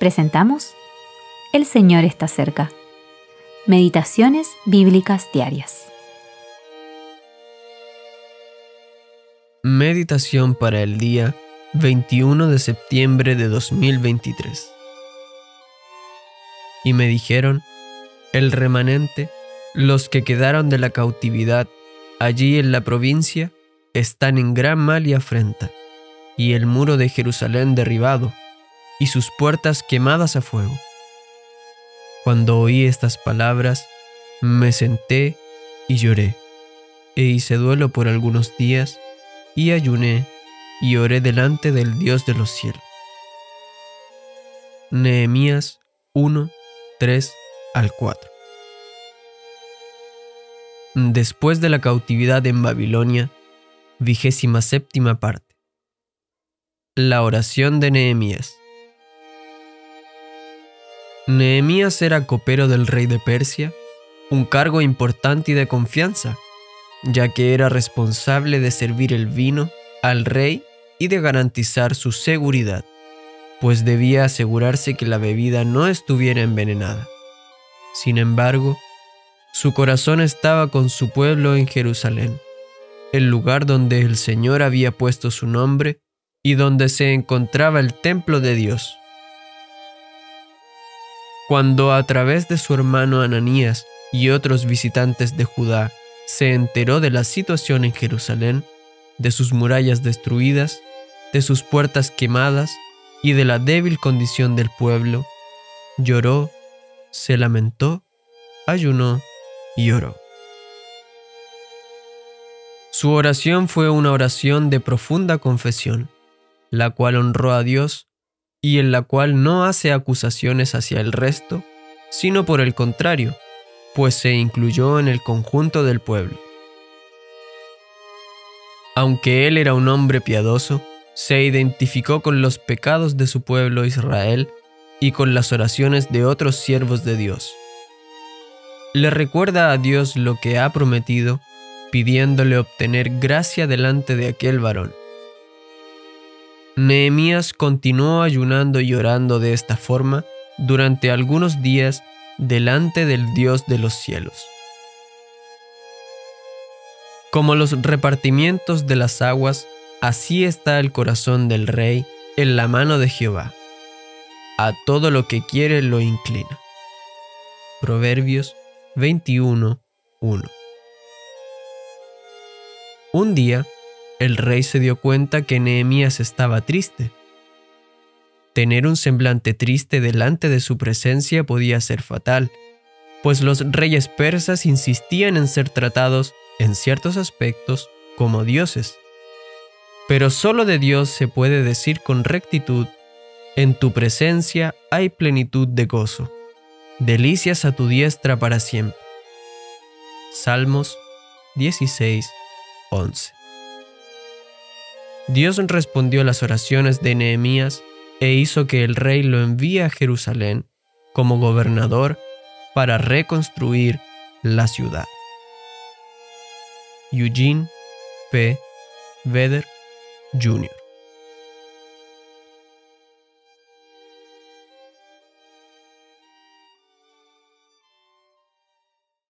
presentamos El Señor está cerca. Meditaciones Bíblicas Diarias. Meditación para el día 21 de septiembre de 2023. Y me dijeron, el remanente, los que quedaron de la cautividad allí en la provincia, están en gran mal y afrenta, y el muro de Jerusalén derribado, y sus puertas quemadas a fuego. Cuando oí estas palabras, me senté y lloré, e hice duelo por algunos días, y ayuné y oré delante del Dios de los cielos. Nehemías 1, 3 al 4 Después de la cautividad en Babilonia, vigésima séptima parte. La oración de Nehemías. Nehemías era copero del rey de Persia, un cargo importante y de confianza, ya que era responsable de servir el vino al rey y de garantizar su seguridad, pues debía asegurarse que la bebida no estuviera envenenada. Sin embargo, su corazón estaba con su pueblo en Jerusalén, el lugar donde el Señor había puesto su nombre y donde se encontraba el templo de Dios. Cuando a través de su hermano Ananías y otros visitantes de Judá se enteró de la situación en Jerusalén, de sus murallas destruidas, de sus puertas quemadas y de la débil condición del pueblo, lloró, se lamentó, ayunó y oró. Su oración fue una oración de profunda confesión, la cual honró a Dios y en la cual no hace acusaciones hacia el resto, sino por el contrario, pues se incluyó en el conjunto del pueblo. Aunque él era un hombre piadoso, se identificó con los pecados de su pueblo Israel y con las oraciones de otros siervos de Dios. Le recuerda a Dios lo que ha prometido, pidiéndole obtener gracia delante de aquel varón. Nehemías continuó ayunando y orando de esta forma durante algunos días delante del Dios de los cielos. Como los repartimientos de las aguas, así está el corazón del rey en la mano de Jehová. A todo lo que quiere lo inclina. Proverbios 21.1 Un día, el rey se dio cuenta que Nehemías estaba triste. Tener un semblante triste delante de su presencia podía ser fatal, pues los reyes persas insistían en ser tratados, en ciertos aspectos, como dioses. Pero solo de Dios se puede decir con rectitud, en tu presencia hay plenitud de gozo, delicias a tu diestra para siempre. Salmos 16, 11. Dios respondió las oraciones de Nehemías e hizo que el rey lo envíe a Jerusalén como gobernador para reconstruir la ciudad. Eugene P. Vedder Jr.